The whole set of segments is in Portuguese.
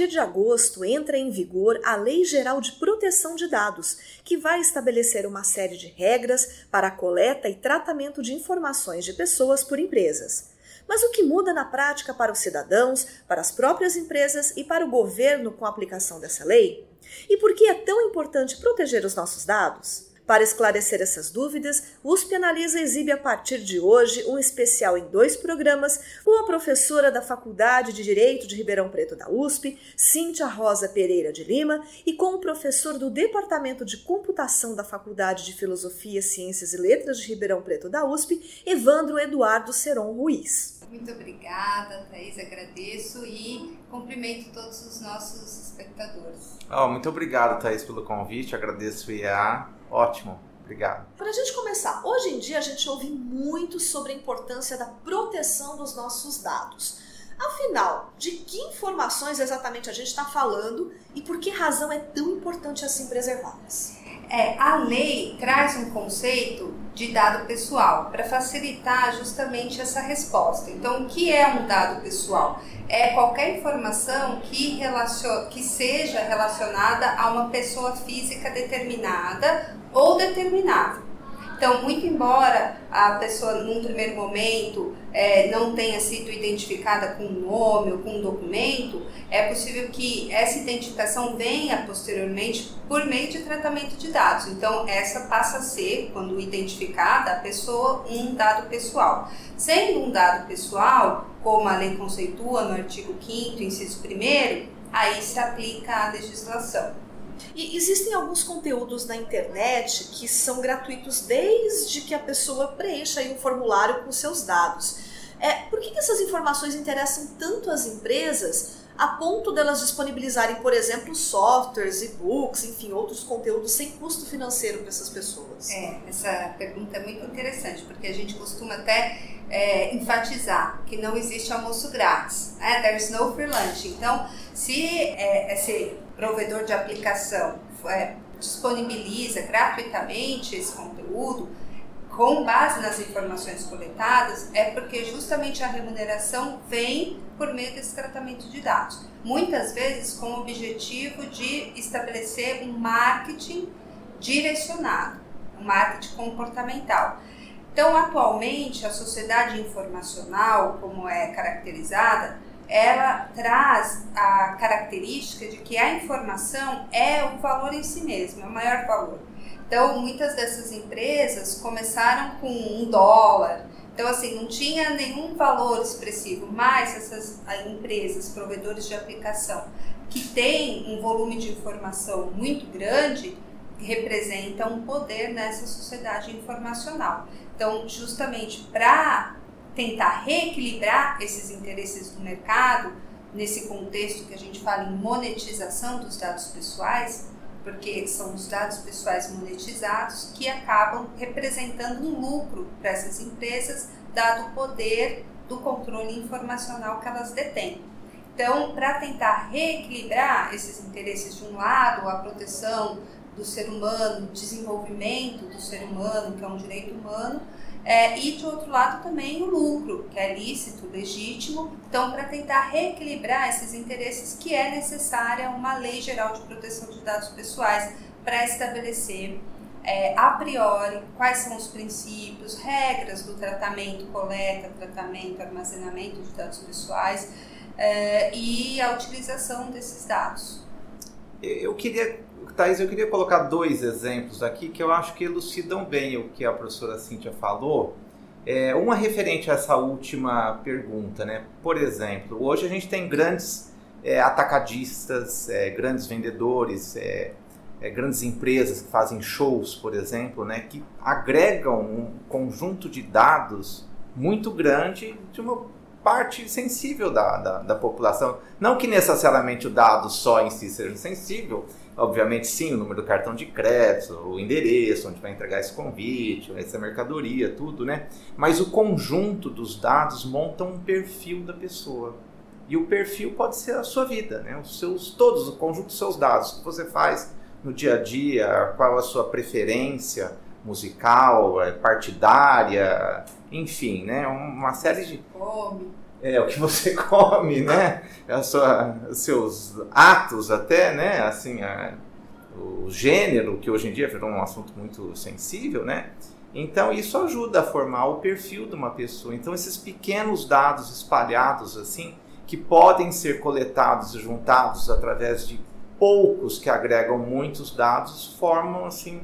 Partir de agosto entra em vigor a Lei Geral de Proteção de Dados, que vai estabelecer uma série de regras para a coleta e tratamento de informações de pessoas por empresas. Mas o que muda na prática para os cidadãos, para as próprias empresas e para o governo com a aplicação dessa lei? E por que é tão importante proteger os nossos dados? Para esclarecer essas dúvidas, o USP Analisa exibe a partir de hoje um especial em dois programas com a professora da Faculdade de Direito de Ribeirão Preto da USP, Cíntia Rosa Pereira de Lima, e com o professor do Departamento de Computação da Faculdade de Filosofia, Ciências e Letras de Ribeirão Preto da USP, Evandro Eduardo Seron Ruiz. Muito obrigada, Thaís, agradeço e cumprimento todos os nossos espectadores. Oh, muito obrigado, Thaís, pelo convite, agradeço o IEA Ótimo, obrigado. Para a gente começar, hoje em dia a gente ouve muito sobre a importância da proteção dos nossos dados. Afinal, de que informações exatamente a gente está falando e por que razão é tão importante assim preservá-las? É, a lei traz um conceito de dado pessoal para facilitar justamente essa resposta. Então, o que é um dado pessoal? É qualquer informação que, relacion... que seja relacionada a uma pessoa física determinada ou determinável. Então, muito embora a pessoa, num primeiro momento, é, não tenha sido identificada com um nome ou com um documento, é possível que essa identificação venha posteriormente por meio de tratamento de dados. Então, essa passa a ser, quando identificada, a pessoa, um dado pessoal. Sendo um dado pessoal, como a lei conceitua no artigo 5, inciso 1, aí se aplica a legislação. E existem alguns conteúdos na internet que são gratuitos desde que a pessoa preencha um formulário com seus dados. É, por que, que essas informações interessam tanto às empresas a ponto delas disponibilizarem, por exemplo, softwares, e-books, enfim, outros conteúdos sem custo financeiro para essas pessoas? É, essa pergunta é muito interessante, porque a gente costuma até é, enfatizar que não existe almoço grátis, né? there's no free lunch. Então, se é, esse provedor de aplicação é, disponibiliza gratuitamente esse conteúdo, com base nas informações coletadas, é porque justamente a remuneração vem por meio desse tratamento de dados. Muitas vezes com o objetivo de estabelecer um marketing direcionado, um marketing comportamental. Então, atualmente, a sociedade informacional, como é caracterizada, ela traz a característica de que a informação é o valor em si mesmo, é o maior valor. Então, muitas dessas empresas começaram com um dólar, então, assim, não tinha nenhum valor expressivo, mas essas empresas, provedores de aplicação, que têm um volume de informação muito grande, representam um poder nessa sociedade informacional. Então, justamente para tentar reequilibrar esses interesses do mercado, nesse contexto que a gente fala em monetização dos dados pessoais, porque são os dados pessoais monetizados que acabam representando um lucro para essas empresas, dado o poder do controle informacional que elas detêm. Então, para tentar reequilibrar esses interesses de um lado, a proteção do ser humano, o desenvolvimento do ser humano, que é um direito humano, é, e de outro lado também o lucro, que é lícito, legítimo. Então, para tentar reequilibrar esses interesses, que é necessária uma lei geral de proteção de dados pessoais para estabelecer é, a priori quais são os princípios, regras do tratamento, coleta, tratamento, armazenamento de dados pessoais é, e a utilização desses dados. Eu queria Thais, eu queria colocar dois exemplos aqui que eu acho que elucidam bem o que a professora Cíntia falou. É, uma referente a essa última pergunta, né? Por exemplo, hoje a gente tem grandes é, atacadistas, é, grandes vendedores, é, é, grandes empresas que fazem shows, por exemplo, né? Que agregam um conjunto de dados muito grande de uma parte sensível da, da, da população. Não que necessariamente o dado só em si seja sensível, Obviamente, sim, o número do cartão de crédito, o endereço, onde vai entregar esse convite, essa mercadoria, tudo, né? Mas o conjunto dos dados monta um perfil da pessoa. E o perfil pode ser a sua vida, né? Os seus, todos, o conjunto dos seus dados, o que você faz no dia a dia, qual a sua preferência musical, é, partidária, enfim, né? Uma série de. Come. É, o que você come, né? A sua, seus atos até, né? Assim, a, o gênero, que hoje em dia virou um assunto muito sensível, né? Então isso ajuda a formar o perfil de uma pessoa. Então esses pequenos dados espalhados assim, que podem ser coletados e juntados através de poucos que agregam muitos dados, formam assim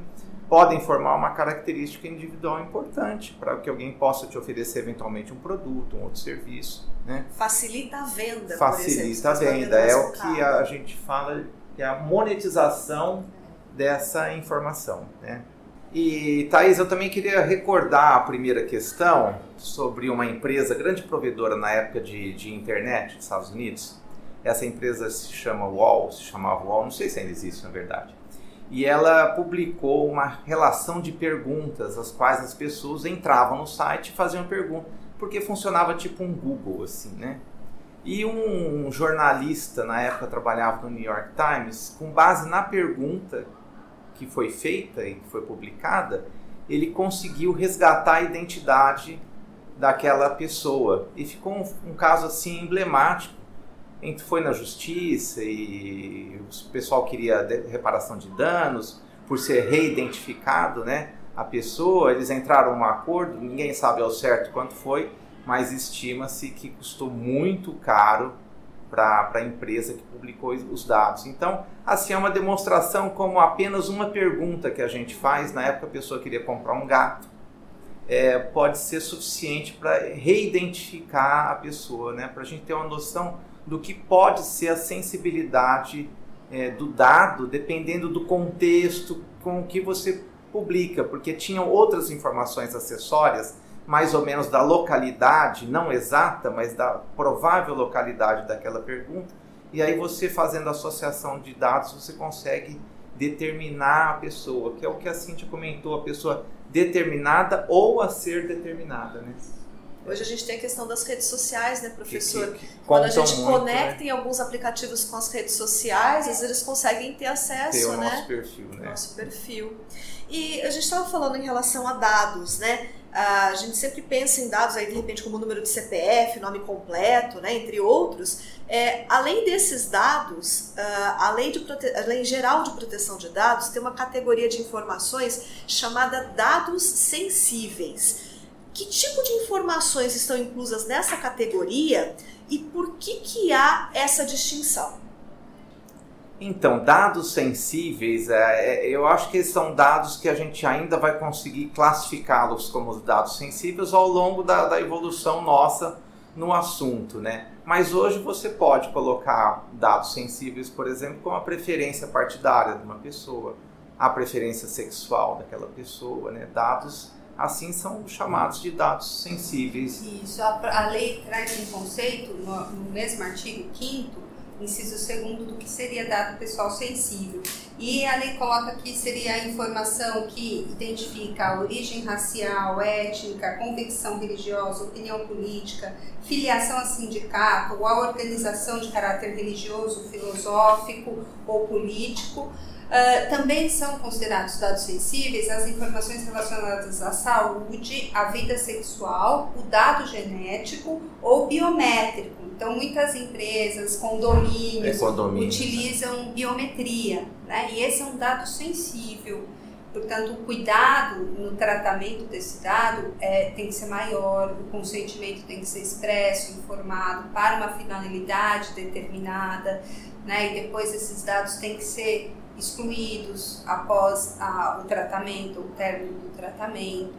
podem formar uma característica individual importante para que alguém possa te oferecer eventualmente um produto, um outro serviço. Né? Facilita a venda. Facilita exemplo, a venda. É o que a gente fala que é a monetização dessa informação. Né? E, Thaís, eu também queria recordar a primeira questão sobre uma empresa, grande provedora na época de, de internet nos Estados Unidos. Essa empresa se chama Wall, se chamava Wall, não sei se ainda existe na verdade e ela publicou uma relação de perguntas, as quais as pessoas entravam no site e faziam perguntas, porque funcionava tipo um Google, assim, né? E um jornalista, na época trabalhava no New York Times, com base na pergunta que foi feita e que foi publicada, ele conseguiu resgatar a identidade daquela pessoa. E ficou um, um caso assim emblemático, foi na justiça e o pessoal queria reparação de danos por ser reidentificado, né? A pessoa, eles entraram num acordo, ninguém sabe ao certo quanto foi, mas estima-se que custou muito caro para a empresa que publicou os dados. Então, assim, é uma demonstração como apenas uma pergunta que a gente faz, na época a pessoa queria comprar um gato, é, pode ser suficiente para reidentificar a pessoa, né? para a gente ter uma noção do que pode ser a sensibilidade é, do dado, dependendo do contexto com que você publica, porque tinham outras informações acessórias, mais ou menos da localidade, não exata, mas da provável localidade daquela pergunta, e aí você fazendo associação de dados, você consegue determinar a pessoa, que é o que a Cintia comentou, a pessoa determinada ou a ser determinada, né? Hoje a gente tem a questão das redes sociais, né, professor? Que, que, que Quando a gente muito, conecta né? em alguns aplicativos com as redes sociais, às vezes eles conseguem ter acesso, ter o né? Nosso perfil, né? Nosso perfil. E a gente estava falando em relação a dados, né? A gente sempre pensa em dados aí, de repente, como número de CPF, nome completo, né, entre outros. É, além desses dados, a lei, de a lei Geral de Proteção de Dados tem uma categoria de informações chamada dados sensíveis. Que tipo de informações estão inclusas nessa categoria e por que, que há essa distinção? Então, dados sensíveis, é, é, eu acho que são dados que a gente ainda vai conseguir classificá-los como dados sensíveis ao longo da, da, evolução nossa no assunto, né? Mas hoje você pode colocar dados sensíveis, por exemplo, como a preferência partidária de uma pessoa, a preferência sexual daquela pessoa, né? Dados assim são chamados de dados sensíveis. Isso, a, a lei traz um conceito no, no mesmo artigo 5 inciso segundo do que seria dado pessoal sensível. E a lei coloca que seria a informação que identifica a origem racial, étnica, convicção religiosa, opinião política, filiação a sindicato ou a organização de caráter religioso, filosófico ou político, Uh, também são considerados dados sensíveis as informações relacionadas à saúde, à vida sexual, o dado genético ou biométrico. Então, muitas empresas, condomínios, é utilizam biometria, né? e esse é um dado sensível. Portanto, o cuidado no tratamento desse dado é, tem que ser maior, o consentimento tem que ser expresso, informado para uma finalidade determinada, né? e depois esses dados têm que ser excluídos após a, o tratamento, o término do tratamento.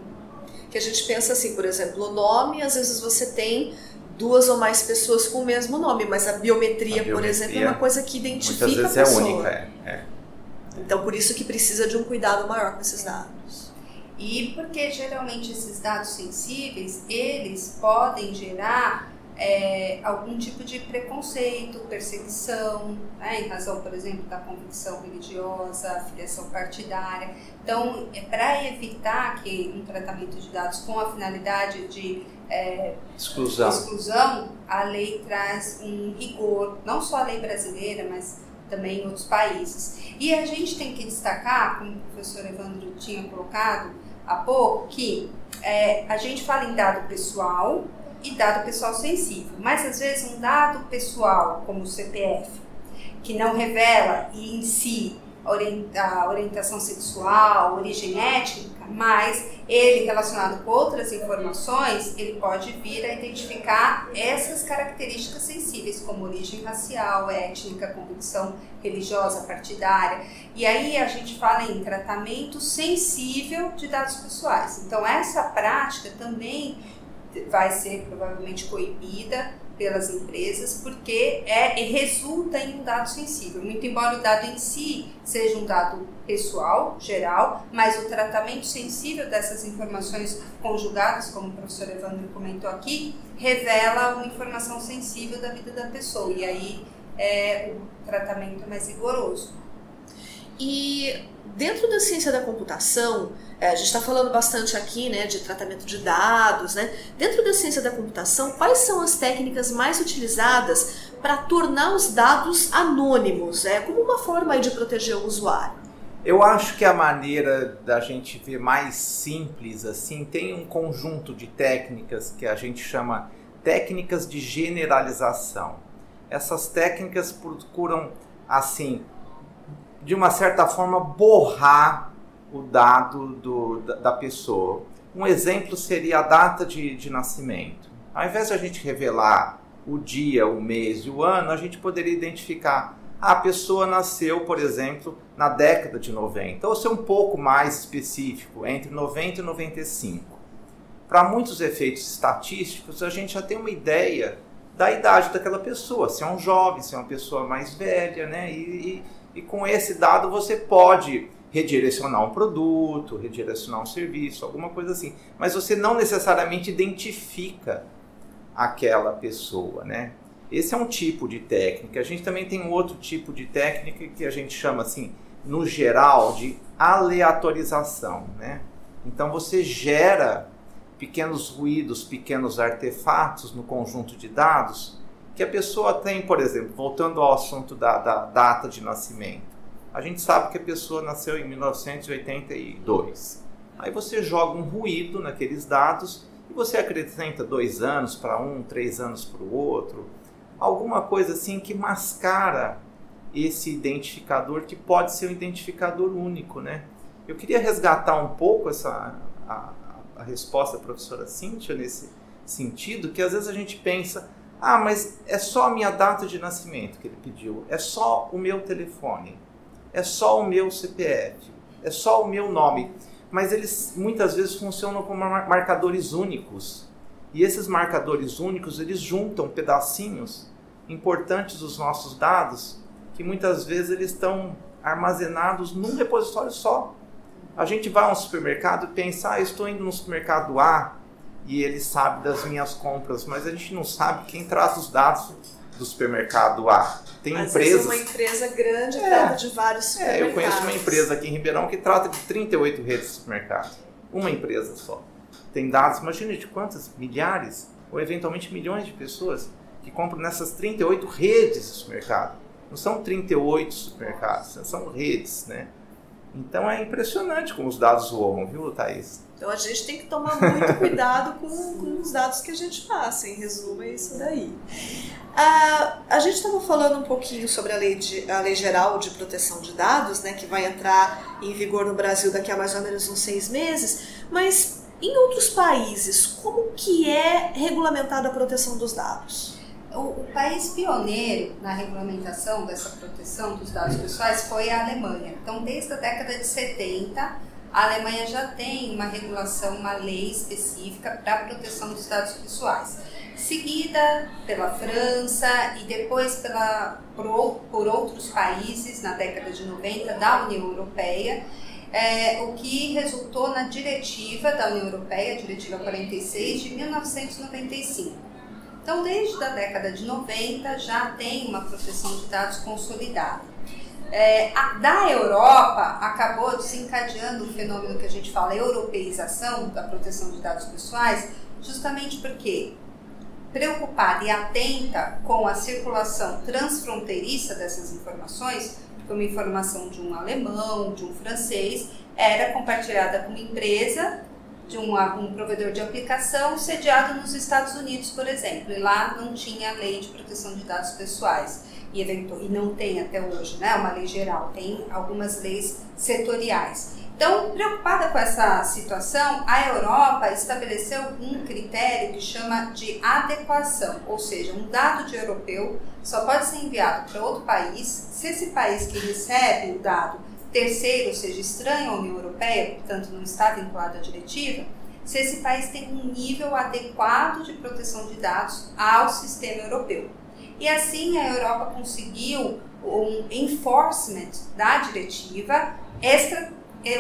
Que a gente pensa assim, por exemplo, o nome, às vezes você tem duas ou mais pessoas com o mesmo nome, mas a biometria, a biometria por exemplo, é uma coisa que identifica muitas vezes a pessoa. é única. É, é. Então, por isso que precisa de um cuidado maior com esses dados. E porque geralmente esses dados sensíveis, eles podem gerar é, algum tipo de preconceito, perseguição, né, em razão, por exemplo, da convicção religiosa, filiação partidária. Então, é para evitar que um tratamento de dados com a finalidade de é, exclusão. exclusão, a lei traz um rigor, não só a lei brasileira, mas também em outros países. E a gente tem que destacar, como o professor Evandro tinha colocado há pouco, que é, a gente fala em dado pessoal, e dado pessoal sensível. Mas às vezes um dado pessoal, como o CPF, que não revela em si a orientação sexual, origem étnica, mas ele relacionado com outras informações, ele pode vir a identificar essas características sensíveis, como origem racial, étnica, convicção religiosa, partidária. E aí a gente fala em tratamento sensível de dados pessoais. Então essa prática também vai ser provavelmente coibida pelas empresas porque é resulta em um dado sensível. Muito embora o dado em si seja um dado pessoal, geral, mas o tratamento sensível dessas informações conjugadas, como o professor Evandro comentou aqui, revela uma informação sensível da vida da pessoa e aí é, o tratamento é mais rigoroso. E dentro da ciência da computação, é, a gente está falando bastante aqui né, de tratamento de dados. Né? Dentro da ciência da computação, quais são as técnicas mais utilizadas para tornar os dados anônimos, é, como uma forma de proteger o usuário? Eu acho que a maneira da gente ver mais simples assim tem um conjunto de técnicas que a gente chama técnicas de generalização. Essas técnicas procuram assim de uma certa forma, borrar o dado do, da, da, pessoa. Um exemplo seria a data de, de nascimento. Ao invés de a gente revelar o dia, o mês e o ano, a gente poderia identificar ah, a pessoa nasceu, por exemplo, na década de 90, ou ser um pouco mais específico, entre 90 e 95. Para muitos efeitos estatísticos, a gente já tem uma ideia da idade daquela pessoa, se é um jovem, se é uma pessoa mais velha, né? E, e e com esse dado você pode redirecionar um produto, redirecionar um serviço, alguma coisa assim. Mas você não necessariamente identifica aquela pessoa, né? Esse é um tipo de técnica. A gente também tem um outro tipo de técnica que a gente chama assim, no geral, de aleatorização, né? Então você gera pequenos ruídos, pequenos artefatos no conjunto de dados que a pessoa tem, por exemplo, voltando ao assunto da, da data de nascimento. A gente sabe que a pessoa nasceu em 1982. Aí você joga um ruído naqueles dados e você acrescenta dois anos para um, três anos para o outro. Alguma coisa assim que mascara esse identificador que pode ser um identificador único, né? Eu queria resgatar um pouco essa a, a resposta da professora Cíntia nesse sentido, que às vezes a gente pensa, ah, mas é só a minha data de nascimento que ele pediu, é só o meu telefone, é só o meu CPF, é só o meu nome. Mas eles muitas vezes funcionam como marcadores únicos. E esses marcadores únicos, eles juntam pedacinhos importantes dos nossos dados, que muitas vezes eles estão armazenados num repositório só. A gente vai a um supermercado e pensa, ah, estou indo no supermercado A, e ele sabe das minhas compras, mas a gente não sabe quem traz os dados do supermercado A. Tem Às empresas. uma empresa grande é, trata de vários supermercados. É, eu conheço uma empresa aqui em Ribeirão que trata de 38 redes de supermercado. Uma empresa só. Tem dados, imagina de quantas milhares ou eventualmente milhões de pessoas que compram nessas 38 redes de supermercado. Não são 38 supermercados, são redes, né? Então é impressionante como os dados voam, viu, Thaís? Então a gente tem que tomar muito cuidado com, com os dados que a gente passa. Em resumo, é isso daí. Ah, a gente estava falando um pouquinho sobre a lei, de, a lei Geral de Proteção de Dados, né, que vai entrar em vigor no Brasil daqui a mais ou menos uns seis meses, mas em outros países, como que é regulamentada a proteção dos dados? O, o, país pioneiro na regulamentação dessa proteção dos dados pessoais foi a Alemanha. Então, desde a década de 70, a Alemanha já tem uma regulação, uma lei específica para a proteção dos dados pessoais, seguida pela França e depois pela, por, por outros países na década de 90 da União Europeia, é, o que resultou na diretiva da União Europeia, Diretiva 46 de 1995 Então, desde a década de 90 já tem uma proteção de dados consolidada. É, a, da Europa acabou desencadeando o fenômeno que a gente fala europeização da proteção de dados pessoais, justamente porque preocupada e atenta com a circulação transfronteiriça dessas informações, porque uma informação de um alemão, de um francês, era compartilhada com uma empresa de um, um provedor de aplicação sediado nos Estados Unidos, por exemplo, e lá não tinha lei de proteção de dados pessoais e, e não tem até hoje, né, uma lei geral, tem algumas leis setoriais. Então, preocupada com essa situação, a Europa estabeleceu um critério que chama de adequação, ou seja, um dado de europeu só pode ser enviado para outro país se esse país que recebe o dado terceiro, ou seja, estranho à União Europeia, portanto não está vinculado à diretiva, se esse país tem um nível adequado de proteção de dados ao sistema europeu. E assim a Europa conseguiu um enforcement da diretiva extra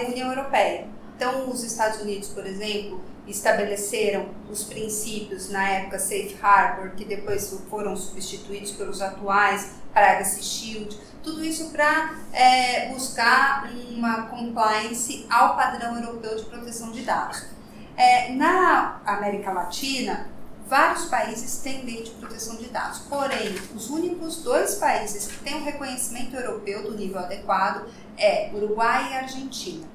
União Europeia. Então, os Estados Unidos, por exemplo, estabeleceram os princípios na época Safe Harbor, que depois foram substituídos pelos atuais Privacy Shield, tudo isso para é, buscar uma compliance ao padrão europeu de proteção de dados. É, na América Latina, vários países têm lei de proteção de dados, porém, os únicos dois países que têm um reconhecimento europeu do nível adequado é Uruguai e Argentina.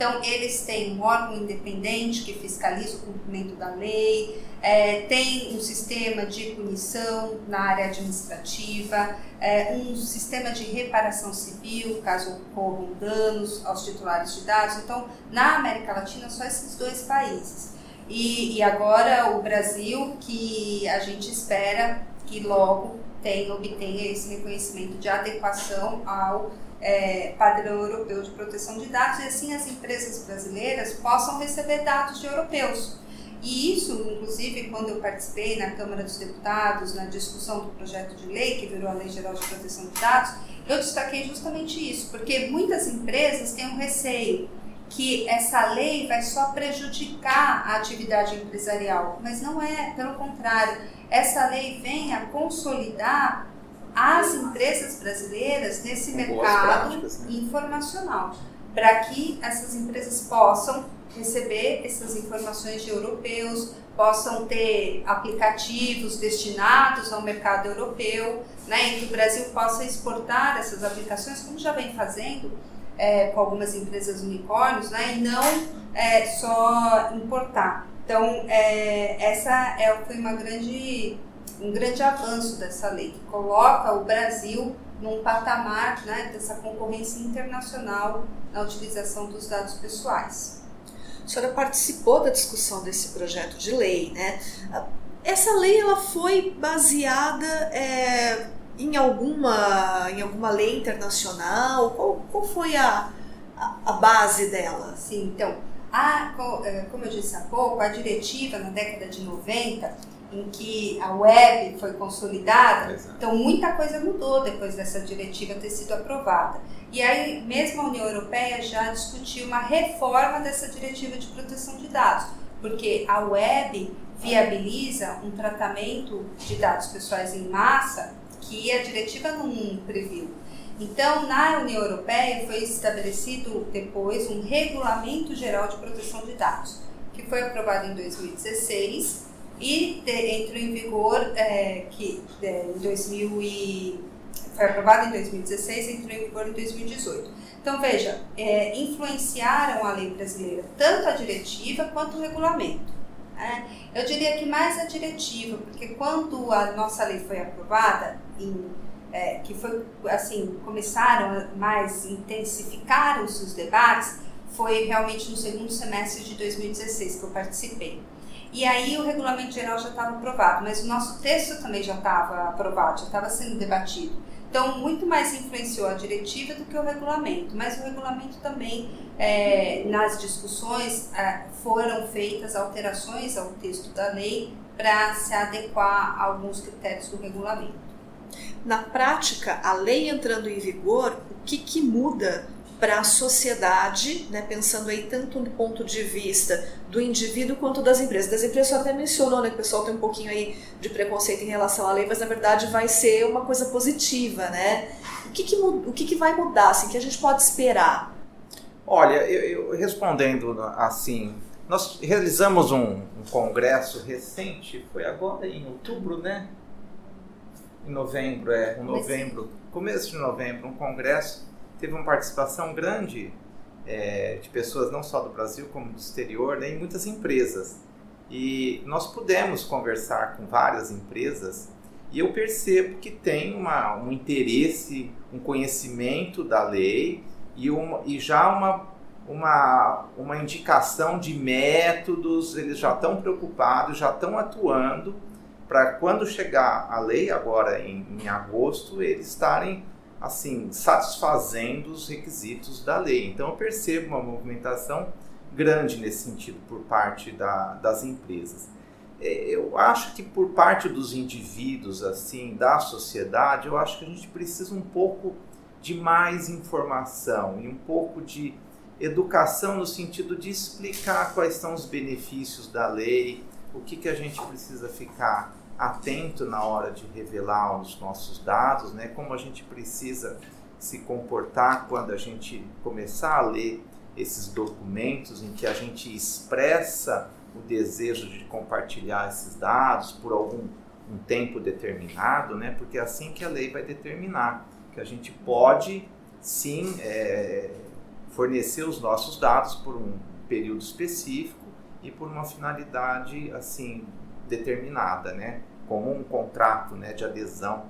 Então, eles têm um órgão independente que fiscaliza o cumprimento da lei, é, tem um sistema de punição na área administrativa, é, um sistema de reparação civil, caso ocorram danos aos titulares de dados. Então, na América Latina, só esses dois países. E, e agora o Brasil, que a gente espera que logo tenha, obtenha esse reconhecimento de adequação ao é, padrão europeu de proteção de dados e assim as empresas brasileiras possam receber dados de europeus. E isso, inclusive, quando eu participei na Câmara dos Deputados, na discussão do projeto de lei, que virou a Lei Geral de Proteção de Dados, eu destaquei justamente isso, porque muitas empresas têm um receio que essa lei vai só prejudicar a atividade empresarial, mas não é, pelo contrário, essa lei vem a consolidar as empresas brasileiras nesse mercado práticas, né? informacional, para que essas empresas possam receber essas informações de europeus, possam ter aplicativos destinados ao mercado europeu, né, e que o Brasil possa exportar essas aplicações, como já vem fazendo é, com algumas empresas unicórnios, né, e não é, só importar. Então, é, essa é, foi uma grande um grande avanço dessa lei, que coloca o Brasil num patamar né, dessa concorrência internacional na utilização dos dados pessoais. A senhora participou da discussão desse projeto de lei, né? Essa lei ela foi baseada é, em alguma em alguma lei internacional? Qual, qual foi a, a, a base dela? Sim, então, a, é, como eu disse há pouco, a diretiva na década de 90 em que a web foi consolidada, Exato. então muita coisa mudou depois dessa diretiva ter sido aprovada. E aí, mesmo a União Europeia já discutiu uma reforma dessa diretiva de proteção de dados, porque a web viabiliza um tratamento de dados pessoais em massa que a diretiva não previu. Então, na União Europeia foi estabelecido depois um Regulamento Geral de Proteção de Dados, que foi aprovado em 2016 e entrou em vigor é, que é, em 2000 e, foi aprovado em 2016 e entrou em vigor em 2018. Então veja, é, influenciaram a lei brasileira tanto a diretiva quanto o regulamento. Né? Eu diria que mais a diretiva, porque quando a nossa lei foi aprovada, em, é, que foi assim começaram mais intensificaram-se os debates, foi realmente no segundo semestre de 2016 que eu participei. E aí o regulamento geral já estava aprovado, mas o nosso texto também já estava aprovado, já estava sendo debatido. Então, muito mais influenciou a diretiva do que o regulamento, mas o regulamento também, é, nas discussões, é, foram feitas alterações ao texto da lei para se adequar a alguns critérios do regulamento. Na prática, a lei entrando em vigor, o que, que muda para a sociedade, né, pensando aí tanto do ponto de vista do indivíduo quanto das empresas. Das empresas, você até mencionou né, que o pessoal tem um pouquinho aí de preconceito em relação à lei, mas na verdade vai ser uma coisa positiva, né? O que, que, o que, que vai mudar, assim, que a gente pode esperar? Olha, eu, eu respondendo assim, nós realizamos um, um, congresso recente, foi agora em outubro, né? Em novembro, é, em novembro, começo de novembro, um congresso teve uma participação grande é, de pessoas não só do Brasil como do exterior, né, em muitas empresas. E nós pudemos conversar com várias empresas e eu percebo que tem uma, um interesse, um conhecimento da lei e, uma, e já uma, uma, uma indicação de métodos, eles já estão preocupados, já estão atuando para quando chegar a lei, agora em, em agosto, eles estarem assim, satisfazendo os requisitos da lei. Então eu percebo uma movimentação grande nesse sentido por parte da, das empresas. É, eu acho que por parte dos indivíduos, assim, da sociedade, eu acho que a gente precisa um pouco de mais informação e um pouco de educação no sentido de explicar quais são os benefícios da lei, o que, que a gente precisa ficar atento na hora de revelar os nossos dados, né? Como a gente precisa se comportar quando a gente começar a ler esses documentos em que a gente expressa o desejo de compartilhar esses dados por algum um tempo determinado, né? Porque é assim que a lei vai determinar que a gente pode sim é, fornecer os nossos dados por um período específico e por uma finalidade assim determinada, né? Como um contrato né, de adesão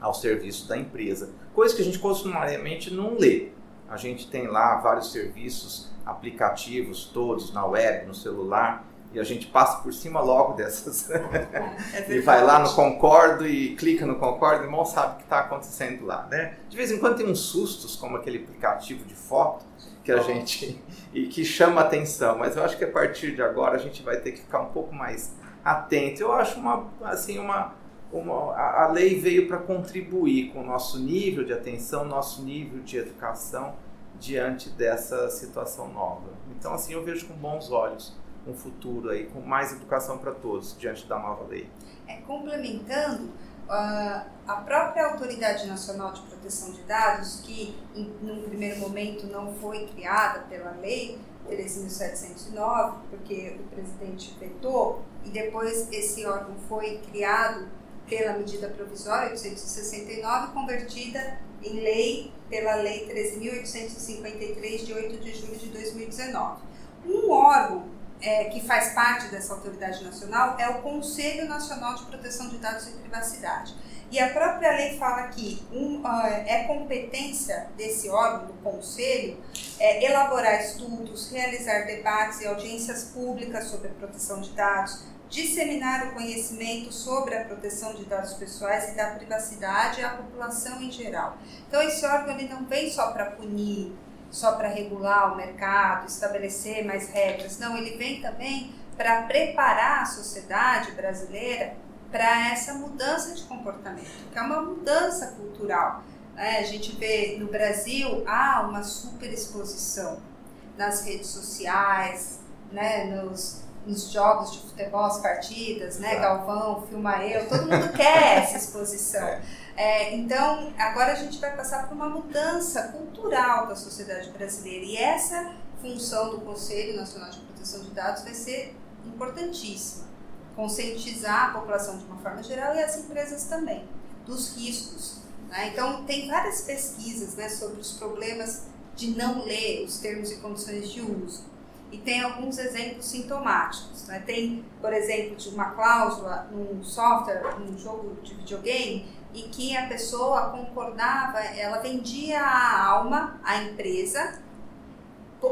ao serviço da empresa. Coisa que a gente costumariamente não lê. A gente tem lá vários serviços, aplicativos todos na web, no celular, e a gente passa por cima logo dessas. É e vai lá no concordo e clica no concordo e mal sabe o que está acontecendo lá. Né? De vez em quando tem uns sustos, como aquele aplicativo de foto, que a gente. e que chama atenção, mas eu acho que a partir de agora a gente vai ter que ficar um pouco mais atento. Eu acho uma, assim, uma, uma a lei veio para contribuir com o nosso nível de atenção, nosso nível de educação diante dessa situação nova. Então, assim, eu vejo com bons olhos um futuro aí com mais educação para todos diante da nova lei. É, complementando, uh, a própria Autoridade Nacional de Proteção de Dados, que em num primeiro momento não foi criada pela lei, 13.709, porque o presidente vetou, e depois esse órgão foi criado pela medida provisória 869, convertida em lei pela Lei 13.853, de 8 de julho de 2019. Um órgão é, que faz parte dessa autoridade nacional é o Conselho Nacional de Proteção de Dados e Privacidade. E a própria lei fala que um, uh, é competência desse órgão, do Conselho, é, elaborar estudos, realizar debates e audiências públicas sobre a proteção de dados, disseminar o conhecimento sobre a proteção de dados pessoais e da privacidade à população em geral. Então, esse órgão ele não vem só para punir, só para regular o mercado, estabelecer mais regras. Não, ele vem também para preparar a sociedade brasileira para essa mudança de comportamento, que é uma mudança cultural. É, a gente vê no Brasil há uma super exposição nas redes sociais, né, nos, nos jogos de futebol, as partidas, né, Galvão, Filma Eu, todo mundo quer essa exposição. É, então, agora a gente vai passar por uma mudança cultural da sociedade brasileira e essa função do Conselho Nacional de Proteção de Dados vai ser importantíssima. Conscientizar a população de uma forma geral e as empresas também dos riscos. Né? Então, tem várias pesquisas né, sobre os problemas de não ler os termos e condições de uso. E tem alguns exemplos sintomáticos. Né? Tem, por exemplo, de uma cláusula num software, num jogo de videogame, e que a pessoa concordava, ela vendia a alma à empresa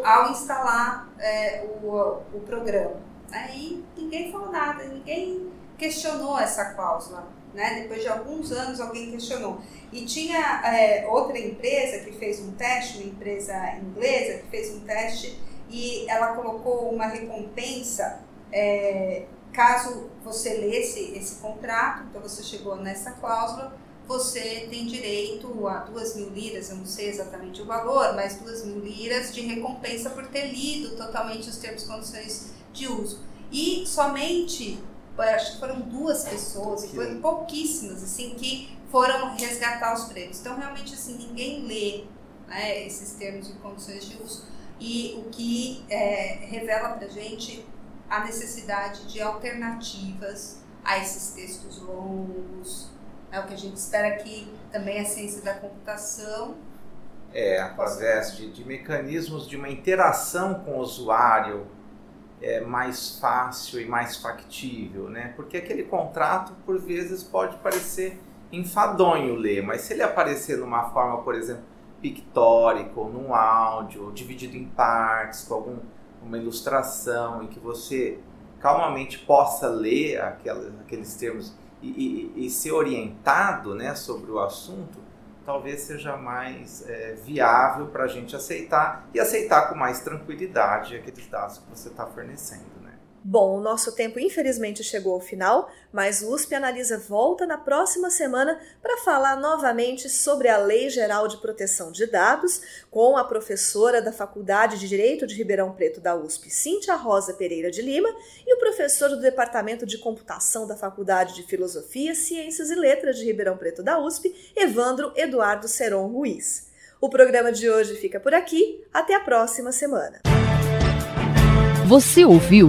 ao instalar é, o, o programa. Aí ninguém falou nada, ninguém questionou essa cláusula. Né? Depois de alguns anos alguém questionou. E tinha é, outra empresa que fez um teste, uma empresa inglesa que fez um teste e ela colocou uma recompensa é, caso você lesse esse contrato, então você chegou nessa cláusula, você tem direito a duas mil liras, eu não sei exatamente o valor, mas duas mil liras de recompensa por ter lido totalmente os termos e condições de uso. E somente, acho que foram duas pessoas, e foram pouquíssimas, assim, que foram resgatar os prêmios. Então, realmente, assim, ninguém lê né, esses termos e condições de uso. E o que é, revela para gente a necessidade de alternativas a esses textos longos, é o que a gente espera que também a ciência da computação. É, através de, de mecanismos de uma interação com o usuário é mais fácil e mais factível, né? Porque aquele contrato, por vezes, pode parecer enfadonho ler, mas se ele aparecer numa forma, por exemplo, pictórica, ou num áudio, ou dividido em partes, com algum, uma ilustração, em que você calmamente possa ler aqueles termos e, e, e ser orientado né, sobre o assunto, talvez seja mais é, viável para a gente aceitar e aceitar com mais tranquilidade aqueles dados que você está fornecendo. Bom, o nosso tempo infelizmente chegou ao final, mas o USP Analisa volta na próxima semana para falar novamente sobre a Lei Geral de Proteção de Dados com a professora da Faculdade de Direito de Ribeirão Preto da USP, Cíntia Rosa Pereira de Lima, e o professor do Departamento de Computação da Faculdade de Filosofia, Ciências e Letras de Ribeirão Preto da USP, Evandro Eduardo Seron Ruiz. O programa de hoje fica por aqui. Até a próxima semana. Você ouviu